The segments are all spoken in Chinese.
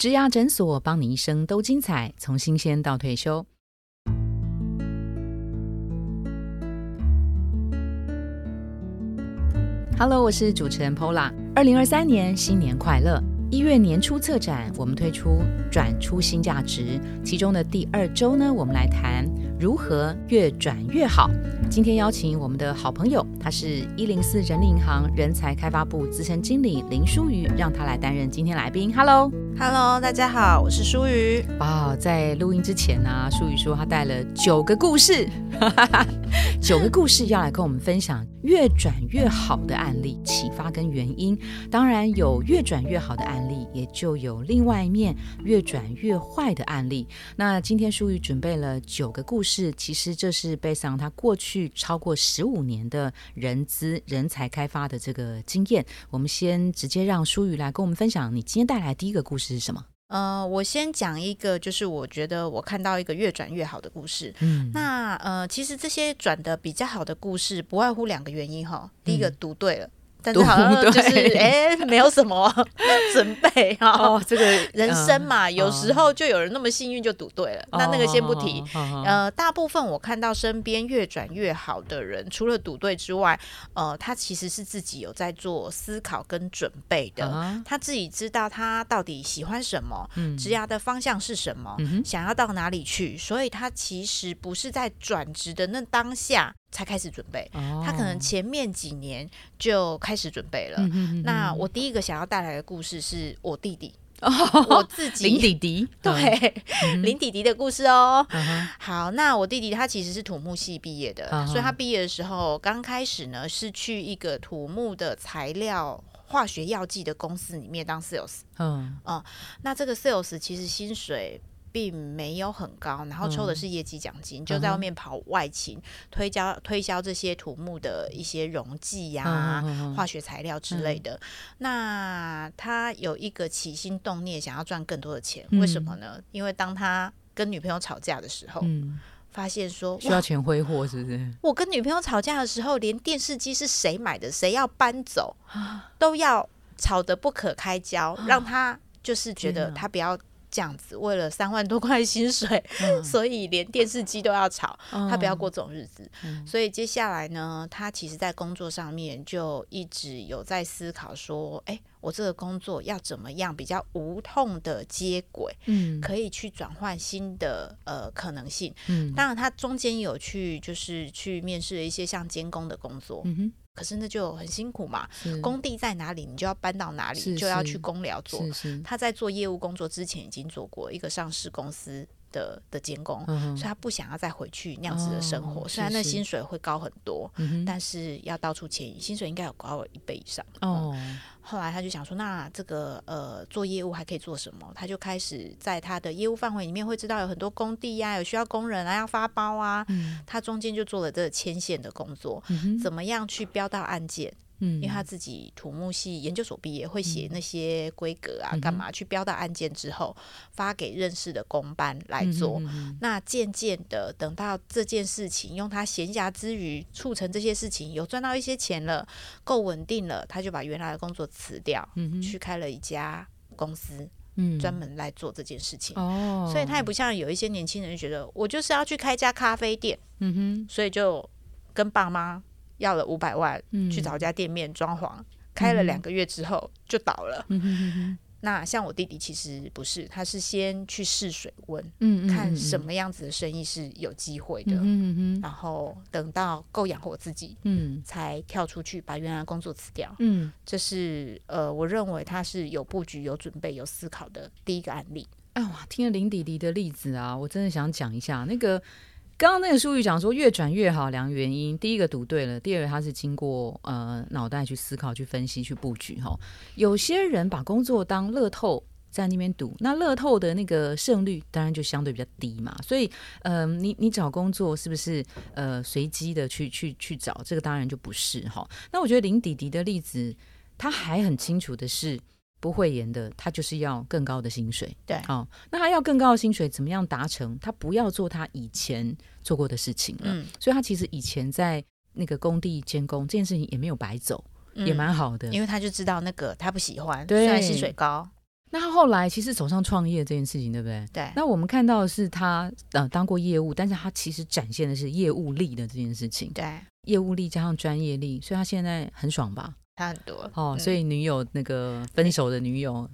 植牙诊所，帮你一生都精彩，从新鲜到退休。Hello，我是主持人 Pola。二零二三年新年快乐！一月年初策展，我们推出转出新价值，其中的第二周呢，我们来谈如何越转越好。今天邀请我们的好朋友，他是一零四人力银行人才开发部资深经理林淑瑜，让他来担任今天来宾。Hello，Hello，大家好，我是淑瑜。哇，在录音之前呢，淑瑜说她带了九个故事，九个故事要来跟我们分享越转越好的案例，启发跟原因。当然有越转越好的案例，也就有另外一面越转越坏的案例。那今天淑瑜准备了九个故事，其实这是贝桑他过去。超过十五年的人资人才开发的这个经验，我们先直接让舒宇来跟我们分享。你今天带来第一个故事是什么？呃，我先讲一个，就是我觉得我看到一个越转越好的故事。嗯，那呃，其实这些转的比较好的故事，不外乎两个原因哈。第一个读对了。但是好像 就是哎，没有什么 准备哈。这个人生嘛，有时候就有人那么幸运就赌对了。那那个先不提。呃，大部分我看到身边越转越好的人，除了赌对之外，呃，他其实是自己有在做思考跟准备的。他自己知道他到底喜欢什么，职涯的方向是什么，想要到哪里去。所以他其实不是在转职的那当下。才开始准备，他可能前面几年就开始准备了。那我第一个想要带来的故事是我弟弟，我自己 林弟弟，对林弟弟的故事哦。好，那我弟弟他其实是土木系毕业的，所以他毕业的时候刚开始呢是去一个土木的材料化学药剂的公司里面当 sales。嗯嗯，那这个 sales 其实薪水。并没有很高，然后抽的是业绩奖金，就在外面跑外勤，推销推销这些土木的一些溶剂呀、化学材料之类的。那他有一个起心动念，想要赚更多的钱，为什么呢？因为当他跟女朋友吵架的时候，发现说需要钱挥霍，是不是？我跟女朋友吵架的时候，连电视机是谁买的，谁要搬走，都要吵得不可开交，让他就是觉得他不要。这样子，为了三万多块薪水，所以连电视机都要炒，他不要过这种日子。所以接下来呢，他其实在工作上面就一直有在思考说，哎，我这个工作要怎么样比较无痛的接轨，嗯，可以去转换新的呃可能性。嗯，当然他中间有去就是去面试了一些像监工的工作。嗯哼。可是那就很辛苦嘛，工地在哪里，你就要搬到哪里，就要去工寮做。他在做业务工作之前，已经做过一个上市公司。的的监工，所以他不想要再回去那样子的生活。虽然那薪水会高很多，但是要到处迁移，薪水应该有高了一倍以上。哦，后来他就想说，那这个呃做业务还可以做什么？他就开始在他的业务范围里面会知道有很多工地呀，有需要工人啊，要发包啊。他中间就做了这个牵线的工作，怎么样去标到案件？嗯，因为他自己土木系研究所毕业，会写那些规格啊，干嘛去标到案件之后，发给认识的工班来做。那渐渐的，等到这件事情用他闲暇之余促成这些事情，有赚到一些钱了，够稳定了，他就把原来的工作辞掉，去开了一家公司，嗯，专门来做这件事情。哦，所以他也不像有一些年轻人觉得我就是要去开家咖啡店，嗯哼，所以就跟爸妈。要了五百万去找一家店面装潢，开了两个月之后就倒了。那像我弟弟其实不是，他是先去试水温，嗯看什么样子的生意是有机会的，嗯然后等到够养活自己，嗯，才跳出去把原来工作辞掉。嗯，这是呃，我认为他是有布局、有准备、有思考的第一个案例。哎哇，听了林弟弟的例子啊，我真的想讲一下那个。刚刚那个术语讲说越转越好，两个原因，第一个赌对了，第二个他是经过呃脑袋去思考、去分析、去布局哈。有些人把工作当乐透在那边赌，那乐透的那个胜率当然就相对比较低嘛。所以呃，你你找工作是不是呃随机的去去去找？这个当然就不是哈。那我觉得林迪迪的例子，他还很清楚的是。不会演的，他就是要更高的薪水。对，哦，那他要更高的薪水，怎么样达成？他不要做他以前做过的事情了。嗯，所以他其实以前在那个工地监工这件事情也没有白走，也蛮好的。因为他就知道那个他不喜欢，虽然薪水高。那他后来其实走上创业这件事情，对不对？对，那我们看到的是他呃当过业务，但是他其实展现的是业务力的这件事情。对，业务力加上专业力，所以他现在很爽吧？差很多哦，嗯。所以女友那个分手的女友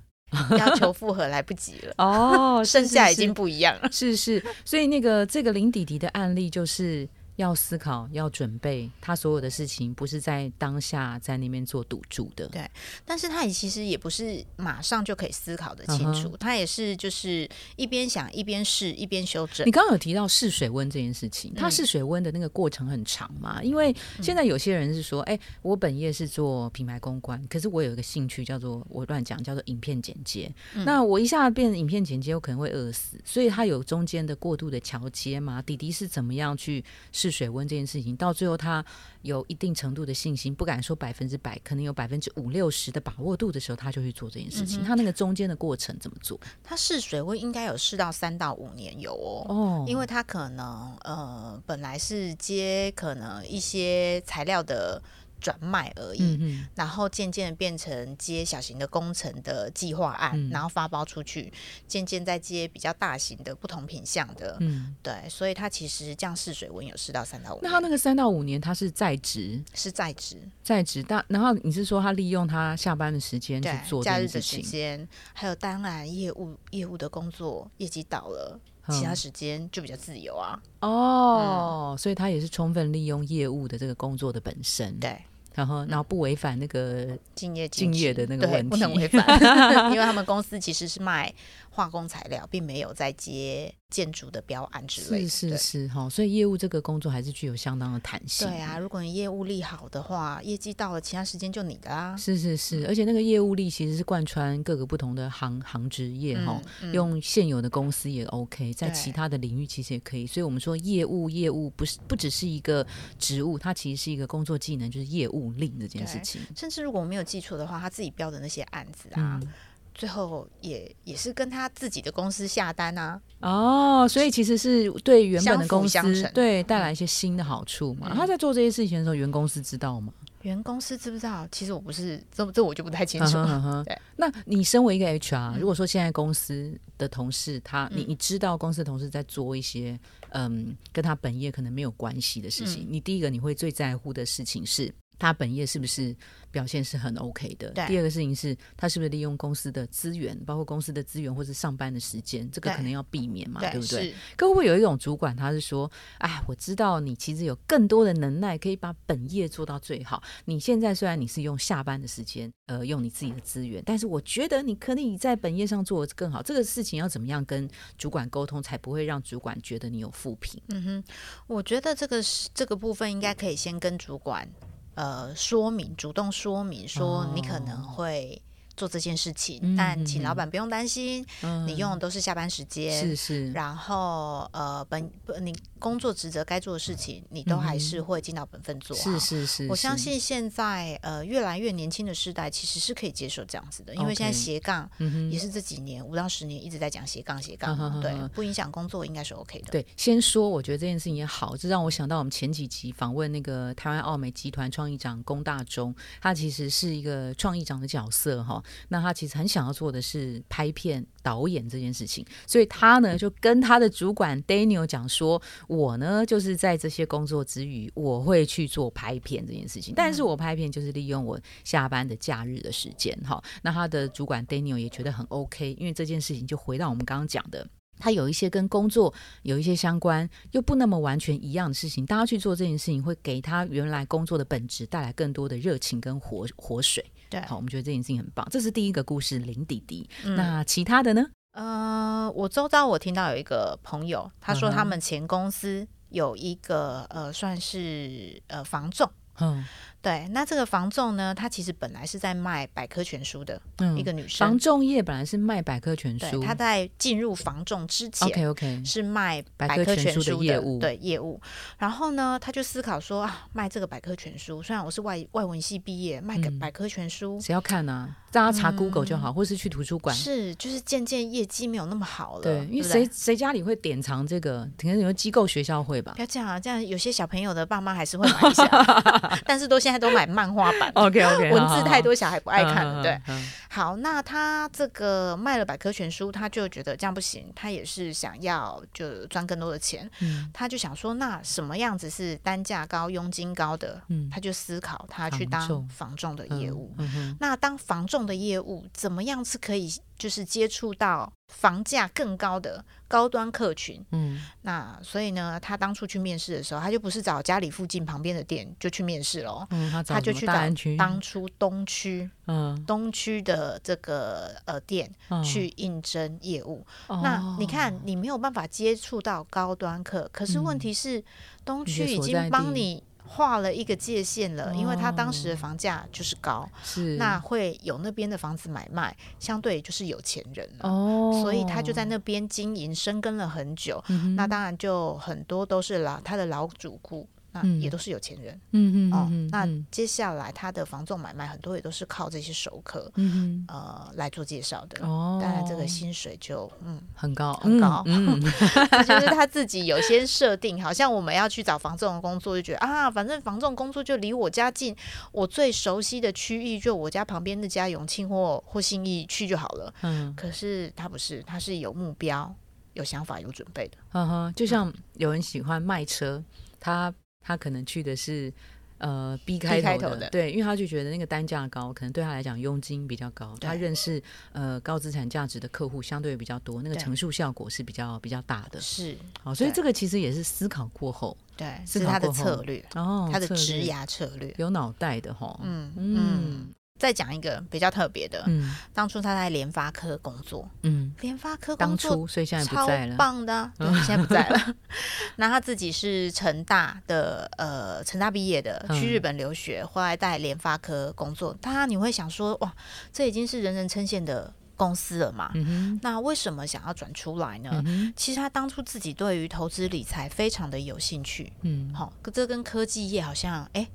要求复合来不及了，哦，剩下已经不一样了。是是，所以那个这个林弟弟的案例就是要思考、要准备，他所有的事情不是在当下在那边做赌注的。对但是他也其实也不是马上就可以思考的清楚，嗯他也是就是一边想一边试一边修正你。刚刚有提到试水温这件事情，它嗯试水温的那个过程很长嘛？因为现在有些人是说，哎、我本业是做品牌公关，可是我有一个兴趣叫做我乱讲，叫做影片剪接。嗯那我一下变成影片剪接，我可能会饿死，所以他有中间的过渡的桥接嘛。弟弟是怎么样去试水温这件事情，到最后他有一定程度的信心，不敢说百分之百，可能有百分之五六十的把握度的时候，他就去做这件事情。他那个中间的过程怎么做？他试水温应该有试到三到五年有哦。哦，因为他可能呃本来是接可能一些材料的转卖而已，然后渐渐地变成接小型的工程的计划案，嗯。然后发包出去，渐渐再接比较大型的不同品项的，嗯，对，所以他其实这样试水温有试到三到五年，那他那个三到五年，他是在职，是在职，在职，但然后你是说他利用他下班的时间去，做这假日的？时间，还有当然业务业务的工作业绩到了，其他嗯时间就比较自由啊，哦，所以他也是充分利用业务的这个工作的本身，对，然后然后不违反那个敬业敬业的那个问题不能违反，因为他们公司其实是卖化工材料，并没有在接建筑的标案之类的。是是是哈，所以业务这个工作还是具有相当的弹性。对啊，如果你业务力好的话，业绩到了，其他时间就你的啦。是是是，而且那个业务力其实是贯穿各个不同的行行职业哈、嗯嗯用现有的公司也 OK，在其他的领域其实也可以。所以我们说业务业务不是不只是一个职务，它其实是一个工作技能，就是业务力这件事情。甚至如果我没有记错的话，他自己标的那些案子啊，嗯，最后也也是跟他自己的公司下单啊。哦，所以其实是对原本的公司对带来一些新的好处嘛。嗯他在做这些事情的时候，原公司知道吗？原公司知不知道？其实我不是，这这我就不太清楚。嗯哼嗯哼 对那你身为一个 HR，、嗯如果说现在公司的同事他，你嗯你知道公司的同事在做一些嗯跟他本业可能没有关系的事情，嗯你第一个你会最在乎的事情是他本业是不是表现是很 OK 的？第二个事情是他是不是利用公司的资源，包括公司的资源或是上班的时间，这个可能要避免嘛，对不对？是可会不会有一种主管，他是说，哎，我知道你其实有更多的能耐，可以把本业做到最好。你现在虽然你是用下班的时间，呃，用你自己的资源，但是我觉得你可以在本业上做得更好。这个事情要怎么样跟主管沟通，才不会让主管觉得你有负评？嗯哼，我觉得这个是这个部分应该可以先跟主管呃说明，主动说明说你可能会做这件事情，嗯但请老板不用担心，嗯你用的都是下班时间。是是，然后，呃，本不你工作职责该做的事情，你都还是会尽到本分做好。是是是，我相，信现在呃越来越年轻的世代其实是可以接受这样子的，因为现在斜杠也是这几年五到十年一直在讲斜杠斜杠嘛，对不影响工作应该是 OK 的。对，先说，我觉得这件事情也好，这让我想到我们前几集访问那个台湾奥美集团创意长龚大中，他其实是一个创意长的角色哈。那他其实很想要做的是拍片导演这件事情，所以他呢就跟他的主管 Daniel 讲说，我呢就是在这些工作之余，我会去做拍片这件事情，但是我拍片就是利用我下班的假日的时间哈。那他的主管 Daniel 也觉得很 OK，因为这件事情就回到我们刚刚讲的。他有一些跟工作有一些相关，又不那么完全一样的事情，大家去做这件事情，会给他原来工作的本质带来更多的热情跟活活水。对，好，我们觉得这件事情很棒。这是第一个故事，林弟弟。嗯那其他的呢？呃，我周遭我听到有一个朋友，他说他们前公司有一个呃，算是呃房仲。嗯对，那这个房仲呢，他其实本来是在卖百科全书的嗯一个女生房，仲业本来是卖百科全对，书，她在进入房仲之前 OK OK，是卖百百科科全书的业务对业务。然后呢，他就思考说啊，卖这个百科全书，虽然我是外外文系毕业，卖个嗯百科全书、谁要看呢、大家查 Google 就好，或是去图书馆。嗯是就是渐渐业绩没有那么好了，对，因为谁谁家里会典藏这个？可能有机构学校会吧不。要这样啊，这样有些小朋友的爸妈还是会买一下，但是都现在在都买漫画版。OK OK，文字太多，小孩不爱看了。对，好，那他这个卖了百科全书，他就觉得这样不行，他也是想要就赚更多的钱，嗯他就想说，那什么样子是单价高、佣金高的？嗯他就思考他去当房仲的业务。嗯那当房仲的业务，怎么样是可以就是接触到房价更高的高端客群？嗯那所以呢，他当初去面试的时候，他就不是找家里附近旁边的店就去面试喽，嗯，他就去找当初东区嗯东区的这个呃店嗯去应征业务。哦那你看，你没有办法接触到高端客，可是问题是，东区已经帮你画了一个界限了，因为他当时的哦房价就是高，是。那会有那边的房子买卖，相对就是有钱人了。哦，所以他就在那边经营生根了很久，嗯那当然就很多都是老他的老主顾，也都是有钱人、嗯嗯哦。嗯那嗯接下来他的房仲买卖很多也都是靠这些熟客嗯呃来做介绍的，哦，当然这个薪水就嗯很高很高嗯，就是他自己有些设定，好像我们要去找房仲的工作，就觉得啊，反正房仲工作就离我家近，我最熟悉的区域就我家旁边那家永庆或或信义去就好了。嗯可是他不是，他是有目标、有想法、有准备的。嗯哼，就像有人喜欢卖车，他他可能去的是呃 B 开头的，对，因为他就觉得那个单价高，可能对他来讲佣金比较高，他认识呃高资产价值的客户相对比较多，那个对乘数效果是比较比较大的。是，好，所以这个其实也是思考过后对，思是他的策略，哦，他的职略涯策略。有脑袋的哈，嗯嗯嗯。再讲一个比较特别的，嗯。当初他在联发科工作，嗯，联发科当工作初所以现在不超在了，棒的。啊，对，现在不在了。那他自己是成大的，呃，成大毕业的，嗯。去日本留学，后来在联发科工作。当然你会想说，哇，这已经是人人称羡的公司了嘛？嗯，那为什么想要转出来呢？嗯，其实他当初自己对于投资理财非常的有兴趣，嗯，好、这跟科技业好像哎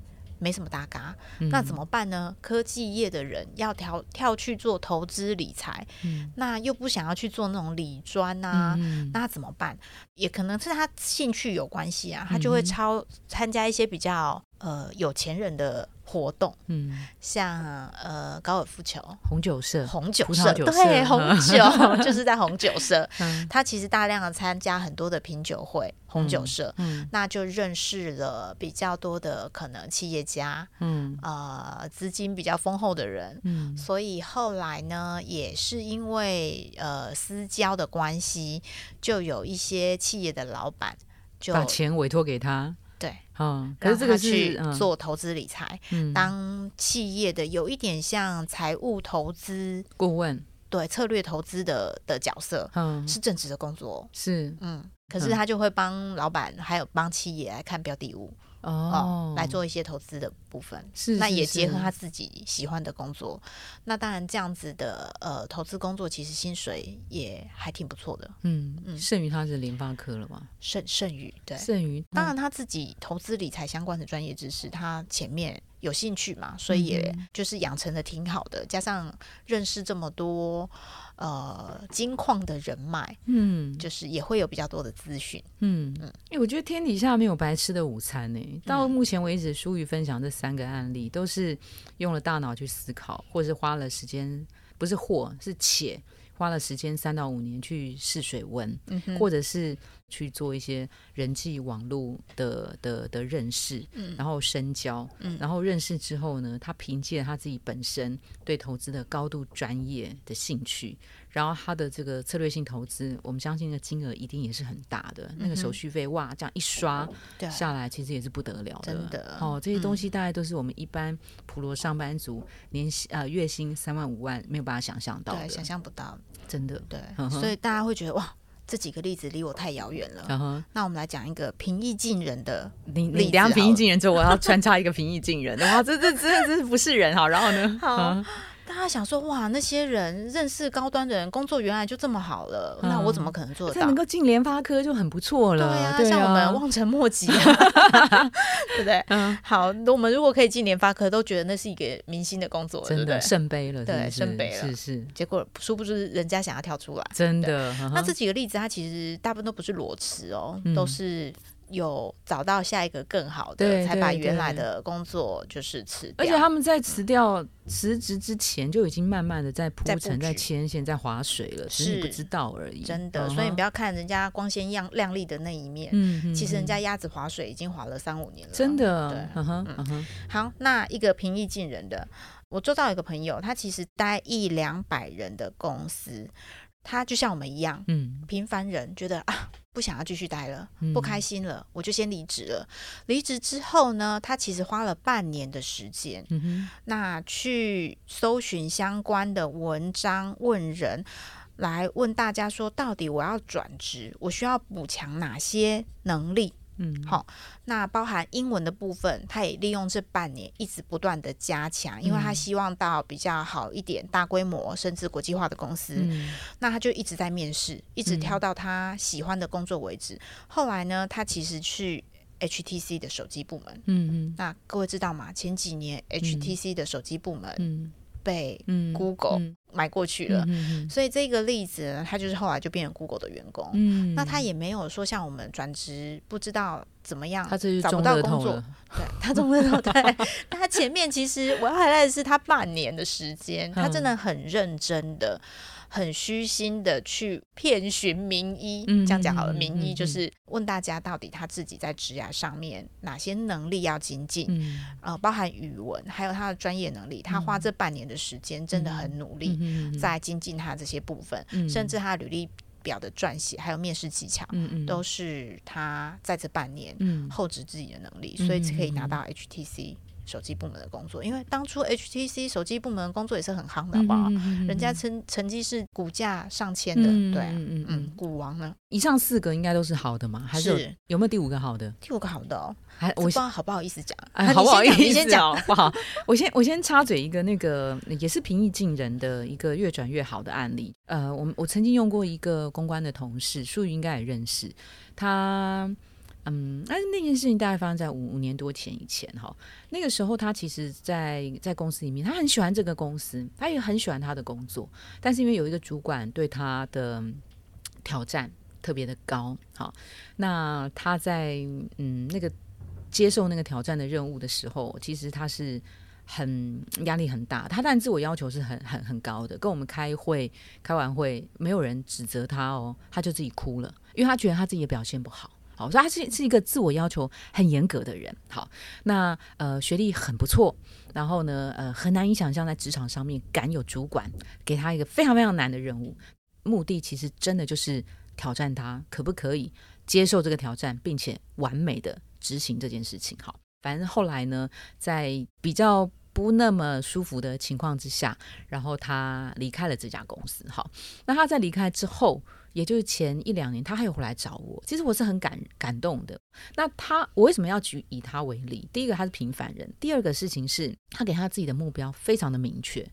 没什么搭嘎。嗯那怎么办呢？科技业的人要跳跳去做投资理财，嗯那又不想要去做那种理专啊，嗯那怎么办？也可能是他兴趣有关系啊，他就会超参加一些比较呃有钱人的活动，嗯，像呃高尔夫球、红酒社，红酒社，对，红酒 就是在红酒社，嗯。他其实大量的参加很多的品酒会、红酒嗯社。嗯。那就认识了比较多的可能企业家，嗯。呃，资金比较丰厚的人，嗯。所以后来呢，也是因为呃私交的关系，就有一些企业的老板就把钱委托给他，对，嗯，可是这个他去做投资理财，嗯。当企业的有一点像财务投资。顾问，对策略投资的的角色嗯，是正职的工作。哦，是。嗯，可是嗯。他就会帮老板还有帮企业来看标的物哦哦，来做一些投资的部分。是，是那也结合他自己喜欢的工作，那当然这样子的呃投资工作，其实薪水也还挺不错的，嗯，嗯剩余他是联发科了吗？剩剩余对。剩余当然他自己投资理财相关的专业知识，他前面有兴趣嘛，所以也嗯就是养成的挺好的，加上认识这么多呃金矿的人脉，嗯就是也会有比较多的资讯。嗯嗯，我觉得天底下没有白吃的午餐呢。嗯到目前为止，舒宇分享这三个案例，都是用了大脑去思考，或是花了时间，不是或是且花了时间三到五年去试水温，嗯或者是去做一些人际网络的的的认识，嗯。然后深交，嗯。然后认识之后呢，他凭借他自己本身对投资的高度专业的兴趣，然后他的这个策略性投资，我们相信的金额一定也是很大的，那个手续费哇，这样一刷下来，其实也是不得了的。真的。哦，这些东西大概都是我们一般普罗上班族年薪呃月薪三万五万没有办法想象到对，的，想象不到，真的。对，所以大家会觉得哇，这几个例子离我太遥远了。那我们来讲一个平易近人的，你例子你等下平易近人之后，我要穿插一个平易近人的，哇，这这这这不是人哈。然后呢？大家想说哇，那些人认识高端的人，工作原来就这么好了，嗯那我怎么可能做得到能？够进联发科就很不错了。对呀、对像我们啊望尘莫及、啊，对不对？嗯，好，我们如果可以进联发科，都觉得那是一个明星的工作，对真的？圣杯了，对圣杯了是是结果殊不知人家想要跳出来。真的。嗯那这几个例子，它其实大部分都不是裸辞哦，嗯都是有找到下一个更好的，才把原来的工作就是辞掉。而且他们在辞掉辞职之前就已经慢慢的在铺陈、在牵线、在划水了，只是你不知道而已。真的，所以你不要看人家光鲜亮亮丽的那一面，其实人嗯家鸭子划水已经划了三五年了。真的，对嗯哼，嗯哼，好，那一个平易近人的，我周遭有一个朋友，他其实待一两百人的公司，他就像我们一样，嗯平凡人，觉得啊不想要继续待了，嗯不开心了，我就先离职了。离职之后呢，他其实花了半年的时间，嗯哼，那去搜寻相关的文章，问人。来问大家说，到底我要转职，我需要补强哪些能力？嗯，好那包含英文的部分，他也利用这半年一直不断的加强，因为他嗯希望到比较好一点、大规模甚至国际化的公司。嗯那他就一直在面试，一直嗯挑到他喜欢的工作为止。后来呢，他其实去 HTC 的手机部门。嗯那各位知道吗？前几年 HTC 的手机部门嗯被嗯 Google 嗯。买过去了，嗯所以这个例子呢，他就是后来就变成 Google 的员工。嗯，那他也没有说像我们转职不知道怎么样，找不到工作。对 他中了头，对，他前面其实我要回来的是他半年的时间，他真的很认真的。很虚心的去遍寻名医，嗯这样讲好了。名医嗯就是问大家到底他自己在职涯上面哪些能力要精进，嗯，呃，包含语文，还有他的专业能力。他花这半年的时间，真的很努力嗯在精进他这些部分，嗯。甚至他的履历表的撰写，还有面试技巧，嗯嗯都是他在这半年嗯。厚植自己的能力，嗯所以可以拿到 HTC 手机部门的工作。因为当初 HTC 手机部门的工作也是很夯的，好不好？嗯人家成成绩是股价上千的，嗯对啊，嗯嗯股王呢？以上四个应该都是好的嘛？还是有没有第五个好的？第五个好的哦，还我我不知道好不好意思讲，哎，好不好意思你先讲？不好，我先我先插嘴一个那个也是平易近人的一个越转越好的案例。呃，我们我曾经用过一个公关的同事，淑宇应该也认识他。嗯，但是那件事情大概发生在五五年多前以前哈。那个时候他其实在，在公司里面，他很喜欢这个公司，他也很喜欢他的工作，但是因为有一个主管对他的挑战特别的高，好，那他在嗯那个接受那个挑战的任务的时候，其实他是很压力很大。他当然自我要求是很很很高的。跟我们开会开完会，没有人指责他哦，他就自己哭了，因为他觉得他自己的表现不好。好，所以他是是一个自我要求很严格的人。好，那呃学历很不错，然后呢呃很难以想象在职场上面敢有主管给他一个非常非常难的任务，目的其实真的就是挑战他可不可以接受这个挑战，并且完美的执行这件事情。好，反正后来呢，在比较不那么舒服的情况之下，然后他离开了这家公司。好，那他在离开之后，也就是前一两年，他还有回来找我。其实我是很感感动的。那他，我为什么要举以他为例？第一个，他是平凡人；第二个事情是他给他自己的目标非常的明确。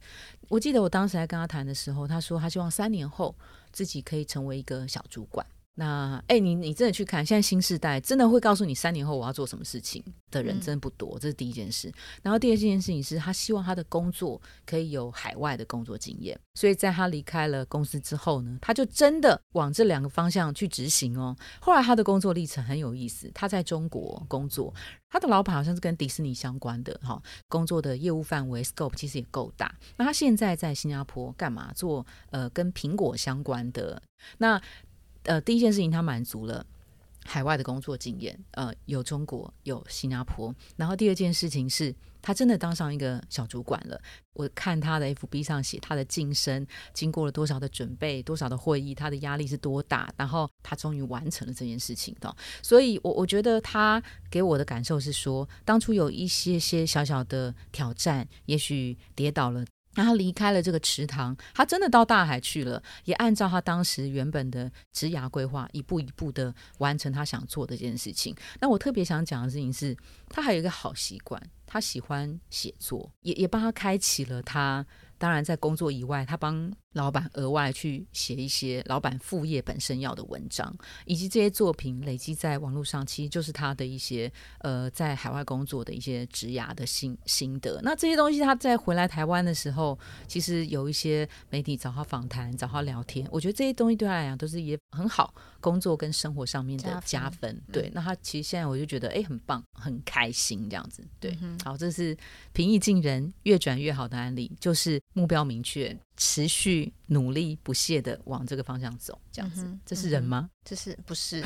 我记得我当时在跟他谈的时候，他说他希望三年后自己可以成为一个小主管。那哎，你你真的去看，现在新时代真的会告诉你三年后我要做什么事情的人嗯真的不多，这是第一件事。然后第二件事情是他希望他的工作可以有海外的工作经验，所以在他离开了公司之后呢，他就真的往这两个方向去执行哦。后来他的工作历程很有意思，他在中国工作，他的老板好像是跟迪士尼相关的哈、工作的业务范围 scope 其实也够大。那他现在在新加坡干嘛？做呃跟苹果相关的那。呃，第一件事情他满足了海外的工作经验，呃，有中国，有新加坡。然后第二件事情是他真的当上一个小主管了。我看他的 FB 上写他的晋升经过了多少的准备，多少的会议，他的压力是多大，然后他终于完成了这件事情的。所以我，我觉得他给我的感受是说，当初有一些些小小的挑战，也许跌倒了。他离开了这个池塘，他真的到大海去了，也按照他当时原本的职涯规划，一步一步的完成他想做的这件事情。那我特别想讲的事情是，他还有一个好习惯，他喜欢写作，也也帮他开启了他当然在工作以外，他帮老板额外去写一些老板副业本身要的文章，以及这些作品累积在网络上，其实就是他的一些呃在海外工作的一些职涯的心心得。那这些东西他在回来台湾的时候，其实有一些媒体找他访谈、找他聊天，我觉得这些东西对他来讲都是也很好，工作跟生活上面的加分。对，那他其实现在我就觉得哎很棒，很开心这样子。对，好，这是平易近人、越转越好的案例，就是目标明确。持续努力不懈的往这个方向走，这样子，这是人吗？这是不是？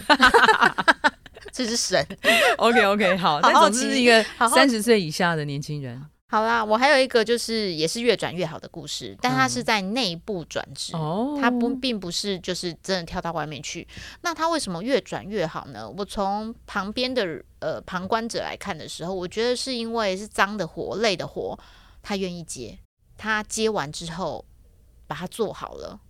这是神。OK OK，好，那总之是一个三十岁以下的年轻人。好啦，我还有一个就是也是越转越好的故事，但他是在内部转职，他不并不是就是真的跳到外面去。那他为什么越转越好呢？我从旁边的呃旁观者来看的时候，我觉得是因为是脏的活、累的活，他愿意接，他接完之后。把它做好了，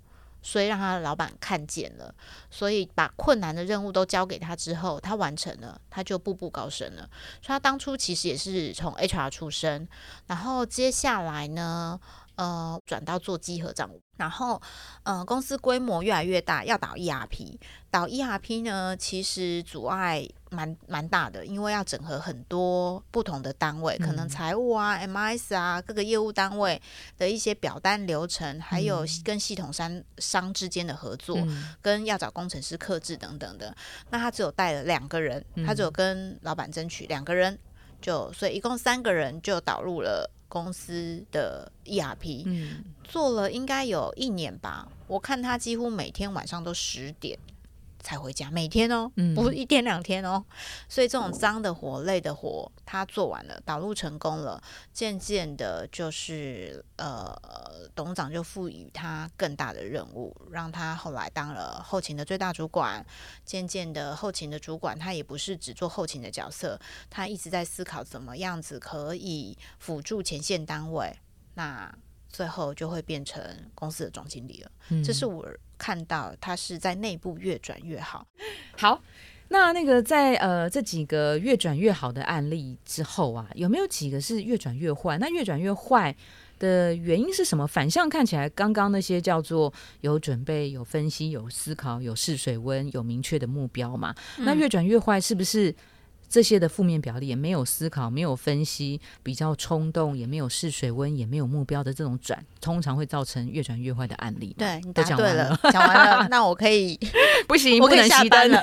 所以让他的老板看见了，所以把困难的任务都交给他之后，他完成了，他就步步高升了。所以他当初其实也是从 HR 出身，然后接下来呢，呃，转到做稽核账务。然后，呃，公司规模越来越大，要导 ERP，导 ERP 呢，其实阻碍蛮蛮大的，因为要整合很多不同的单位，可能财务啊、MIS 啊，各个业务单位的一些表单流程，还有跟系统商商之间的合作，跟要找工程师克制等等的。那他只有带了两个人，他只有跟老板争取两个人，就所以一共三个人就导入了。公司的 ERP，嗯，做了应该有一年吧。我看他几乎每天晚上都十点。才回家，每天哦，不是一天两天哦，所以这种脏的活、累的活，他做完了，导入成功了，渐渐的，就是呃，董事长就赋予他更大的任务，让他后来当了后勤的最大主管。渐渐的，后勤的主管他也不是只做后勤的角色，他一直在思考怎么样子可以辅助前线单位。那最后就会变成公司的总经理了。嗯这是我看到他是在内部越转越好。好，那那个在呃这几个越转越好的案例之后啊，有没有几个是越转越坏？那越转越坏的原因是什么？反向看起来，刚刚那些叫做有准备、有分析、有思考、有试水温、有明确的目标嘛？那越转越坏是不是？这些的负面表列，没有思考，没有分析，比较冲动，也没有试水温，也没有目标的这种转，通常会造成越转越坏的案例。对你答对了，讲完了，那我可以不行，不能熄灯了。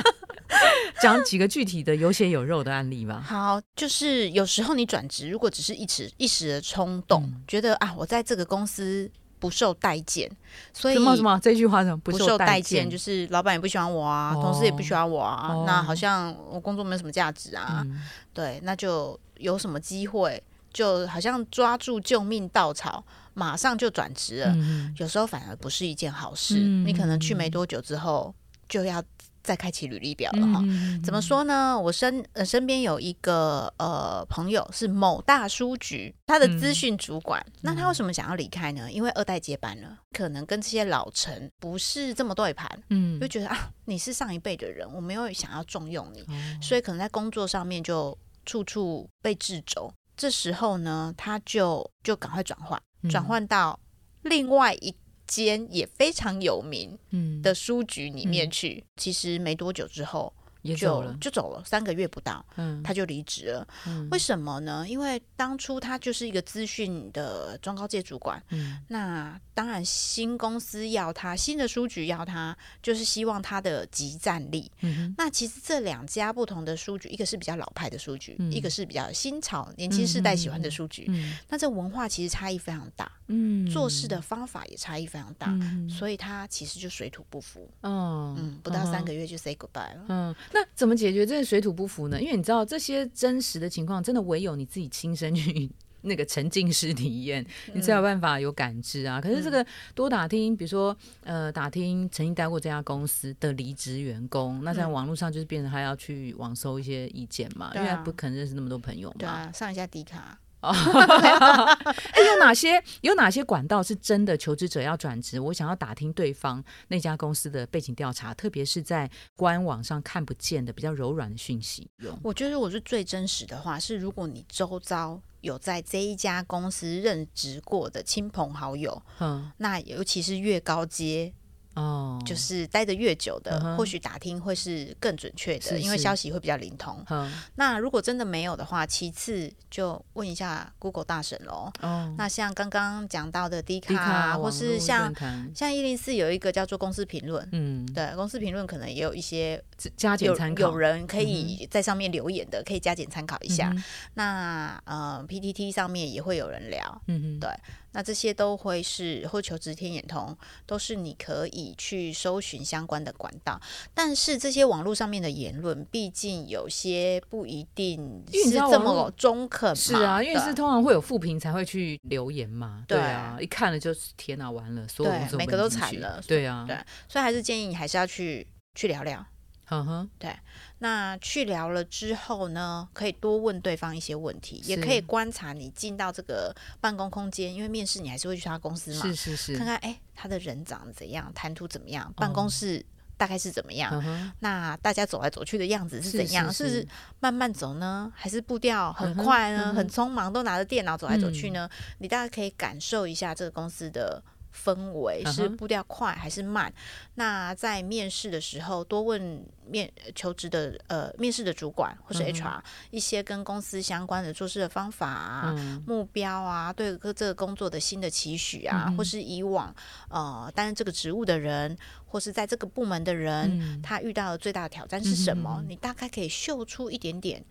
讲几个具体的有血有肉的案例吧。好，就是有时候你转职，如果只是一时一时的冲动，觉得啊，我在这个公司。不受待见，所以什么什么这句话什么不受待见，就是老板也不喜欢我啊，同事也不喜欢我啊，那好像我工作没有什么价值啊。对，那就有什么机会，就好像抓住救命稻草，马上就转职了。有时候反而不是一件好事，你可能去没多久之后就要。再开启履历表了哈？怎么说呢？我身呃身边有一个呃朋友是某大书局他的资讯主管，那他为什么想要离开呢？因为二代接班了，可能跟这些老臣不是这么对盘，嗯，就觉得啊你是上一辈的人，我没有想要重用你，所以可能在工作上面就处处被掣肘。这时候呢，他就就赶快转换，转换到另外一。间也非常有名的书局里面去，其实没多久之后。也走了，就走了，三个月不到，嗯，他就离职了。为什么呢？因为当初他就是一个资讯的中高阶主管，嗯，那当然新公司要他，新的书局要他，就是希望他的集战力。嗯，那其实这两家不同的书局，一个是比较老派的书局，一个是比较新潮年轻世代喜欢的书局。嗯，那这文化其实差异非常大，嗯，做事的方法也差异非常大，所以他其实就水土不服。哦，嗯，不到三个月就 say goodbye 了。嗯。那怎么解决这个水土不服呢？因为你知道这些真实的情况，真的唯有你自己亲身去那个沉浸式体验，你才有办法有感知啊。可是这个多打听，比如说呃，打听曾经待过这家公司的离职员工，那在网络上就是变成他要去网搜一些意见嘛，因为他不可能认识那么多朋友嘛。对啊，上一下迪卡。有哪些有哪些管道是真的求职者要转职？我想要打听对方那家公司的背景调查，特别是在官网上看不见的比较柔软的讯息。我觉得我是最真实的话是，如果你周遭。有在这一家公司任职过的亲朋好友，嗯，那尤其是越高阶。哦，就是待得越久的，嗯或许打听会是更准确的，是因为消息会比较灵通。嗯，那如果真的没有的话，其次就问一下 Google 大神喽。哦，那像刚刚讲到的 D 卡迪卡啊，或是像像一零四有一个叫做公司评论，嗯，对，公司评论可能也有一些加减有参考有人可以在上面留言的，可以加减参考一下。嗯那呃 PTT 上面也会有人聊，嗯嗯，对那这些都会是或求职天眼通，都是你可以去搜寻相关的管道。但是这些网络上面的言论，毕竟有些不一定是这么中肯嘛。是啊，因为是通常会有负评才会去留言嘛，对对啊，一看了就是天哪，完了，所有对每个都惨了对啊，对所以还是建议你还是要去去聊聊。哼对，那去聊了之后呢，可以多问对方一些问题，也可以观察你进到这个办公空间，因为面试你还是会去他公司嘛，是是是，看看哎他的人长得怎样，谈吐怎么样，办公室大概是怎么样。嗯，那大家走来走去的样子是是怎样？是是是慢慢走呢，还是步调很快呢？嗯很匆忙，都拿着电脑走来走去呢？你大概可以感受一下这个公司的氛围是步调快还是慢。那在面试的时候，多问面求职的呃面试的主管或是 HR、一些跟公司相关的做事的方法啊。嗯目标啊，对这个工作的新的期许啊，或是以往呃担任这个职务的人，或是在这个部门的人，嗯他遇到的最大的挑战是什么？你大概可以嗅出一点点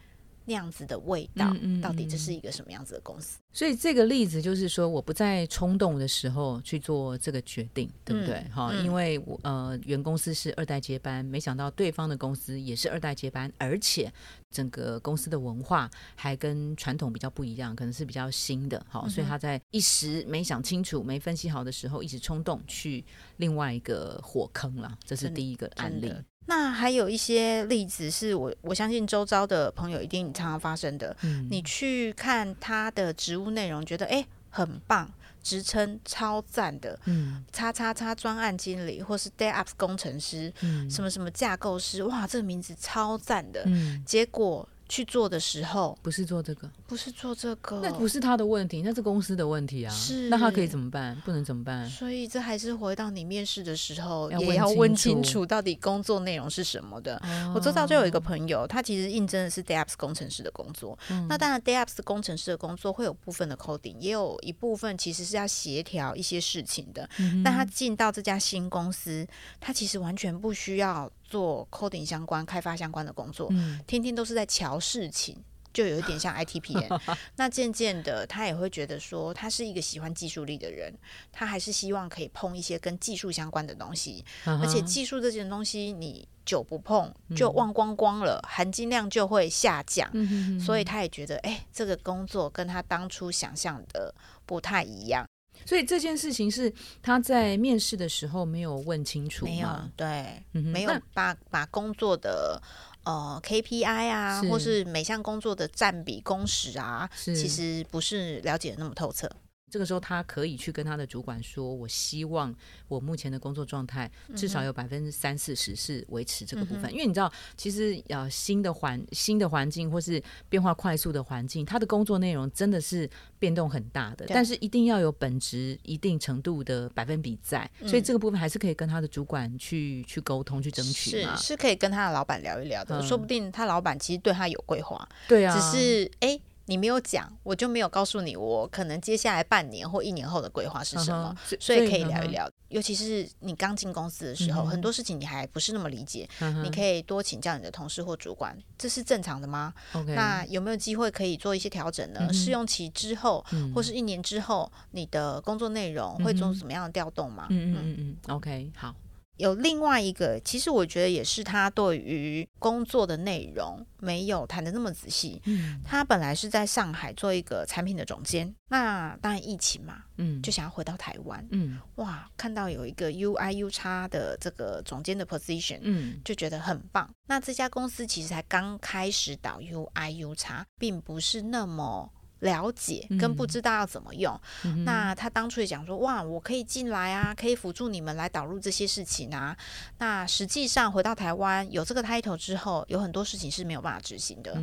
那样子的味道，嗯嗯到底这嗯是一个什么样子的公司？所以这个例子就是说，我不在冲动的时候去做这个决定，对不对？嗯哈、嗯因为我呃原公司是二代接班，没想到对方的公司也是二代接班，而且整个公司的文化还跟传统比较不一样，可能是比较新的，好、所以他在一时没想清楚、没分析好的时候，一时冲动去另外一个火坑了，这是第一个案例。那还有一些例子是我我相信周遭的朋友一定常常发生的。嗯你去看他的职务内容，觉得哎很棒，职称超赞的，嗯叉叉叉专案经理或是 day ups 工程师，嗯什么什么架构师，哇，这个名字超赞的。嗯，结果去做的时候，不是做这个，不是做这个，那不是他的问题，那是公司的问题啊。是那他可以怎么办？不能怎么办？所以这还是回到你面试的时候，要也要问清楚到底工作内容是什么的。我哦周遭就有一个朋友，他其实应征的是 DevOps 工程师的工作。嗯那当然，DevOps 工程师的工作会有部分的 coding，也有一部分其实是要协调一些事情的。嗯但他进到这家新公司，他其实完全不需要做 coding 相关、开发相关的工作，嗯。天天都是在瞧事情。就有一点像 ITPN，那渐渐的，他也会觉得说，他是一个喜欢技术力的人，他还是希望可以碰一些跟技术相关的东西，而而且技术这件东西你久不碰嗯。就忘光光了，含金量就会下降，嗯所以他也觉得，哎、这个工作跟他当初想象的不太一样，所以这件事情是他在面试的时候没有问清楚没有？对，嗯没有把把工作的呃 KPI 啊，是或是每项工作的占比、工时啊，其实不是了解的那么透彻。这个时候他可以去跟他的主管说：“我希望我目前的工作状态至少有百分之三四十是维持这个部分，因为你知道，其实呃新的环新的环境或是变化快速的环境，他的工作内容真的是变动很大的，但是一定要有本职一定程度的百分比在，嗯所以这个部分还是可以跟他的主管去去沟通去争取是嘛。是可以跟他的老板聊一聊的，嗯说不定他老板其实对他有规划，对啊，只是哎。你没有讲，我就没有告诉你，我可能接下来半年或一年后的规划是什么，所以可以聊一聊。尤其是你刚进公司的时候，很多事情你还不是那么理解，嗯你可以多请教你的同事或主管，这是正常的吗那有没有机会可以做一些调整呢？嗯试用期之后，嗯或是一年之后，你的工作内容会做什么样的调动吗？嗯嗯嗯嗯，OK，好，有另外一个，其实我觉得也是他对于工作的内容没有谈的那么仔细。嗯他本来是在上海做一个产品的总监，那当然疫情嘛，嗯，就想要回到台湾。嗯哇，看到有一个 UI U 叉的这个总监的 position，嗯就觉得很棒。那这家公司其实才刚开始导 UI U 叉，并不是那么了解，跟不知道要怎么用。那他当初也讲说，哇，我可以进来啊，可以辅助你们来导入这些事情啊。那实际上回到台湾有这个 title 之后，有很多事情是没有办法执行的。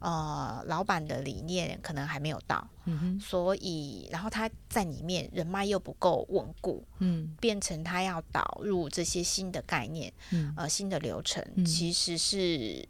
呃，老板的理念可能还没有到，所以然后他在里面人脉又不够稳固，嗯，变成他要导入这些新的概念，呃，新的流程，其实是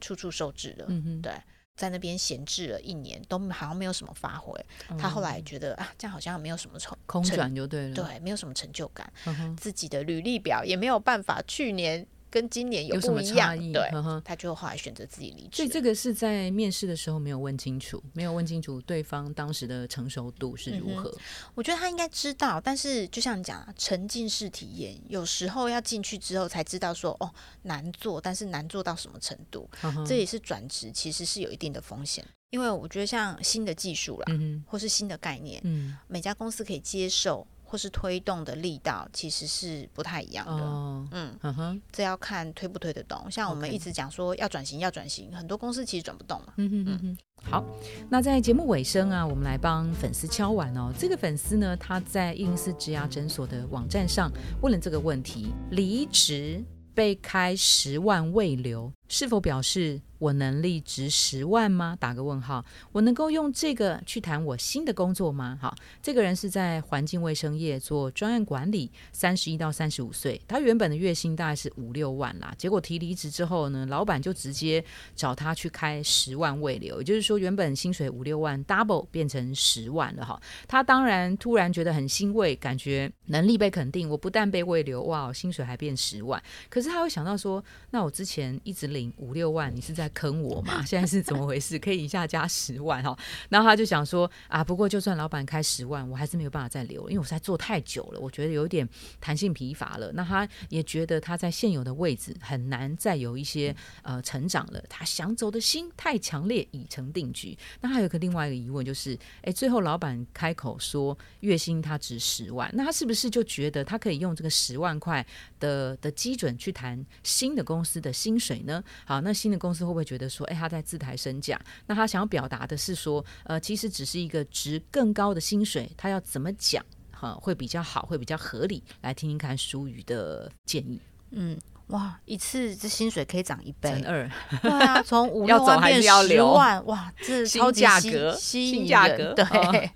处处受制的。对。在那边闲置了一年，都好像没有什么发挥。他后来觉得啊，这样好像没有什么成空转就对了，对，没有什么成就感，自己的履历表也没有办法。去年。跟今年有不一样，对，他就后来选择自己离职。所以这个是在面试的时候没有问清楚，没有问清楚对方当时的成熟度是如何。我觉得他应该知道，但是就像你讲，沉浸式体验有时候要进去之后才知道说哦难做，但是难做到什么程度，这也是转职其实是有一定的风险。因为我觉得像新的技术啦，或是新的概念，嗯，每家公司可以接受。或是推动的力道其实是不太一样的，嗯哼，这要看推不推得动。像我们一直讲说要转型，要转型，很多公司其实转不动嘛。嗯哼哼哼。好，那在节目尾声啊，我们来帮粉丝敲完哦。这个粉丝呢，他在一零四植牙诊所的网站上问了这个问题：离职被开十万未留，是否表示？我能力值十万吗？打个问号。我能够用这个去谈我新的工作吗？好，这个人是在环境卫生业做专案管理，三十一到三十五岁。他原本的月薪大概是五六万啦，结果提离职之后呢，老板就直接找他去开十万未留，也就是说原本薪水五六万 double 变成十万了哈。他当然突然觉得很欣慰，感觉能力被肯定，我不但被未留，哇，薪水还变十万。可是他会想到说，那我之前一直领五六万，你是在坑我嘛？现在是怎么回事？可以一下加十万哈？然后他就想说啊，不过就算老板开十万，我还是没有办法再留，因为我实在做太久了，我觉得有点弹性疲乏了。那他也觉得他在现有的位置很难再有一些呃成长了。他想走的心太强烈，已成定局。那还有个另外一个疑问就是，哎，最后老板开口说月薪他值十万，那他是不是就觉得他可以用这个十万块的的基准去谈新的公司的薪水呢？好，那新的公司会不。会觉得说，哎，他在自抬身价，那他想要表达的是说，呃，其实只是一个值更高的薪水，他要怎么讲哈会比较好，会比较合理？来听听看淑瑜的建议。嗯，哇，一次这薪水可以涨一倍，乘二，对啊，从五 六万变十万，哇，这超级价格，新价格，对。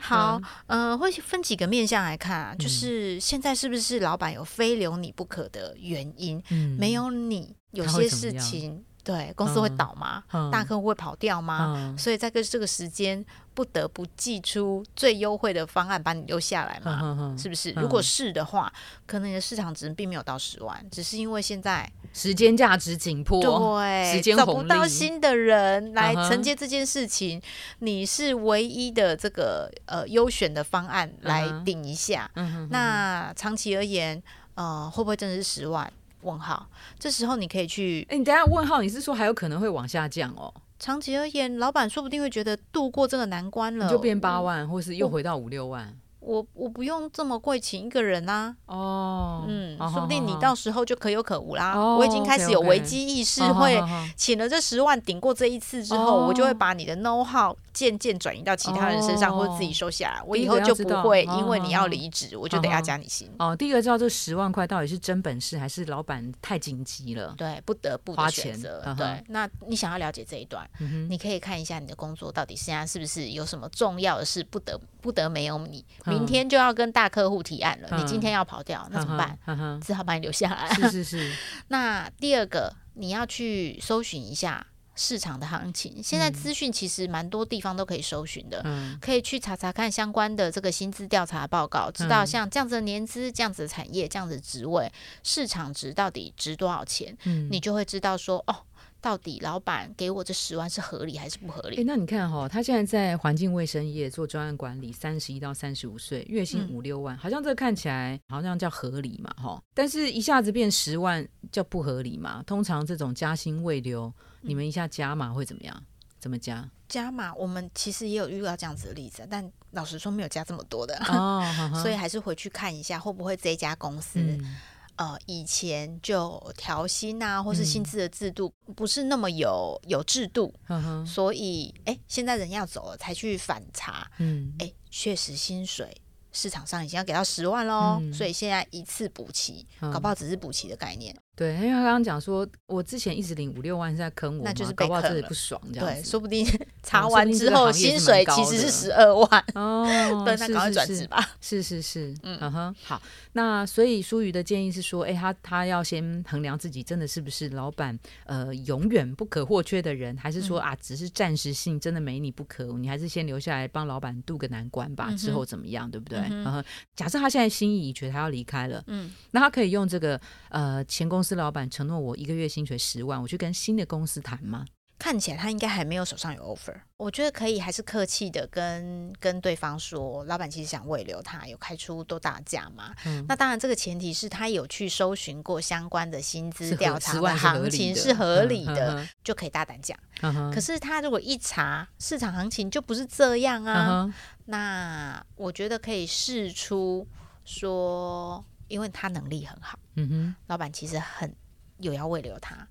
好，呃，会分几个面向来看啊，就是现在是不是老板有非留你不可的原因？嗯，没有你，有些事情。对，公司会倒吗？大客户会跑掉吗？所以在个这个时间，不得不寄出最优惠的方案把你留下来嘛？是不是？如果是的话，可能你的市场值并没有到十万，只是因为现在时间价值紧迫，对，时间找不到新的人来承接这件事情，你是唯一的这个呃优选的方案来顶一下。那长期而言，呃，会不会真的是十万？问号，这时候你可以去。哎，你等下问号，你是说还有可能会往下降哦？长期而言，老板说不定会觉得度过这个难关了，就变八万，或是又回到五六万。我我不用这么贵请一个人啊，哦，嗯，说不定你到时候就可有可无啦。我已经开始有危机意识，会请了这十万顶过这一次之后，我就会把你的 know how 渐渐转移到其他人身上，或者自己收下来。我以后就不会因为你要离职，我就得要加你薪。哦，第一个知道这十万块到底是真本事还是老板太紧急了？对，不得不花钱。对，那你想要了解这一段，你可以看一下你的工作到底现在是不是有什么重要的事不得不得没有你。明天就要跟大客户提案了，你今天要跑掉，那怎么办？只好把你留下来。是是是。那第二个，你要去搜寻一下市场的行情。现在资讯其实蛮多地方都可以搜寻的，可以去查查看相关的这个薪资调查报告，知道像这样子的年资、这样子的产业、这样子的职位，市场值到底值多少钱？嗯，你就会知道说哦。到底老板给我这十万是合理还是不合理？哎，那你看哈，他现在在环境卫生业做专案管理，三十一到三十五岁，月薪五六万，好像这看起来好像叫合理嘛，哈。但是一下子变十万叫不合理嘛？通常这种加薪未留，你们一下加码会怎么样？怎么加？加码，我们其实也有遇到这样子的例子，但老实说没有加这么多的哦，所以还是回去看一下会不会这家公司。呃以前就调薪啊，或是薪资的制度不是那么有有制度，所以哎，现在人要走了才去反查，嗯，哎，确实薪水。市场上已经要给到十万喽，所以现在一次补齐，搞不好只是补齐的概念。对，因为他刚刚讲说，我之前一直领五六万是在坑我，那就是被坑不爽这样。对，说不定 查完之后薪水其实是十二万哦，对，那赶快转职吧。是是是，嗯哼，好。那所以舒瑜的建议是说，哎，他他要先衡量自己真的是不是老板呃永远不可或缺的人，还是说啊只是暂时性，真的没你不可，你还是先留下来帮老板渡个难关吧，之后怎么样，对不对？嗯哼。假设他现在心意已决，他要离开了，嗯，那他可以用这个呃前公司。司老板承诺我一个月薪水十万，我去跟新的公司谈吗？看起来他应该还没有手上有 offer，我觉得可以，还是客气的跟跟对方说，老板其实想挽留他，有开出多大价嘛？那当然，这个前提是他有去搜寻过相关的薪资调查的行情是合理的，就可以大胆讲。可是他如果一查市场行情就不是这样啊，那我觉得可以试出说。因为他能力很好，嗯哼，老板其实很有要慰留他，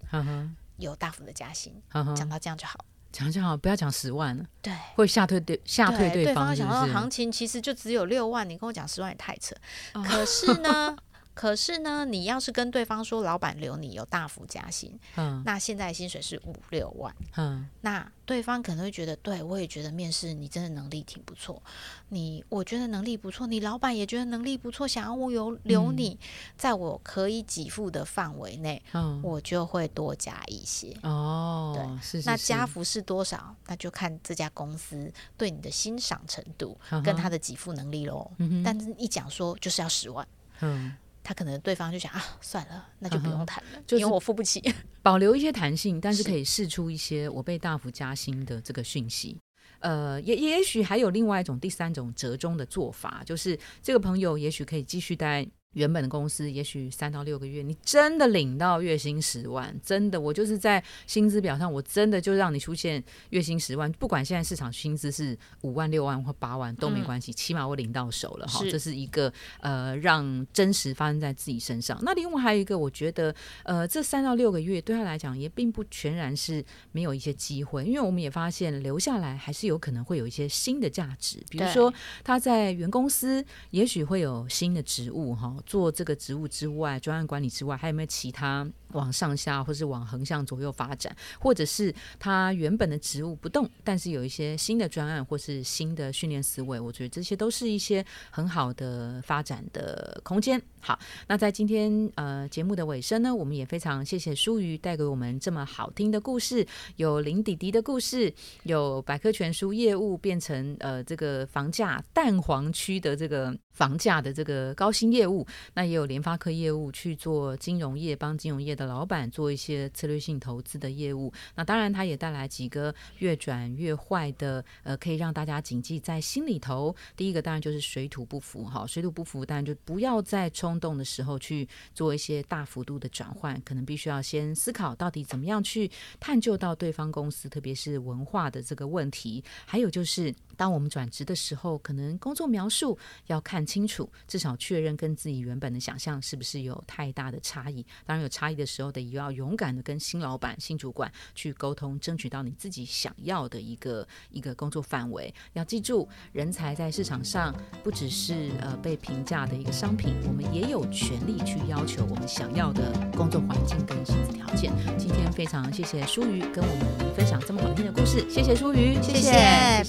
有大幅的加薪，讲到这样就好，讲讲好，不要讲十万了，对，会吓退对吓退对方，想到行情其实就只有六万，你跟我讲十万也太扯，可是呢。可是呢，你要是跟对方说老板留你有大幅加薪，嗯，那现在薪水是五六万，嗯，那对方可能会觉得，对我也觉得面试你真的能力挺不错，你我觉得能力不错，你老板也觉得能力不错，想要我有留你，在我可以给付的范围内，嗯，我就会多加一些。哦，对，是那加幅是多少？那就看这家公司对你的欣赏程度跟他的给付能力喽。但是一讲说就是要十万，嗯。他可能对方就想啊，算了，那就不用谈了，就因为我付不起。保留一些弹性，但是可以试出一些我被大幅加薪的这个讯息。呃，也也许还有另外一种第三种折中的做法，就是这个朋友也许可以继续待。原本的公司也许三到六个月，你真的领到月薪十万，真的，我就是在薪资表上，我真的就让你出现月薪十万，不管现在市场薪资是五万、六万或八万都没关系，起码我领到手了哈。这是一个呃，让真实发生在自己身上。那另外还有一个，我觉得呃，这三到六个月对他来讲也并不全然是没有一些机会，因为我们也发现留下来还是有可能会有一些新的价值，比如说他在原公司也许会有新的职务哈。做这个职务之外，专案管理之外，还有没有其他往上下，或是往横向左右发展，或者是他原本的职务不动，但是有一些新的专案或是新的训练思维，我觉得这些都是一些很好的发展的空间。好，那在今天呃节目的尾声呢，我们也非常谢谢舒瑜带给我们这么好听的故事，有林弟弟的故事，有百科全书业务变成呃这个房价蛋黄区的这个房价的这个高薪业务。那也有联发科业务去做金融业，帮金融业的老板做一些策略性投资的业务。那当然，它也带来几个越转越坏的，呃，可以让大家谨记在心里头。第一个当然就是水土不服，哈，水土不服，当然就不要在冲动的时候去做一些大幅度的转换，可能必须要先思考到底怎么样去探究到对方公司，特别是文化的这个问题。还有就是，当我们转职的时候，可能工作描述要看清楚，至少确认跟自己原。本的想象是不是有太大的差异？当然有差异的时候，得要勇敢的跟新老板、新主管去沟通，争取到你自己想要的一个一个工作范围。要记住，人才在市场上不只是呃被评价的一个商品，我们也有权利去要求我们想要的工作环境跟薪资条件。今天非常谢谢舒瑜跟我们分享这么好听的故事，谢谢舒瑜，谢谢，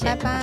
拜拜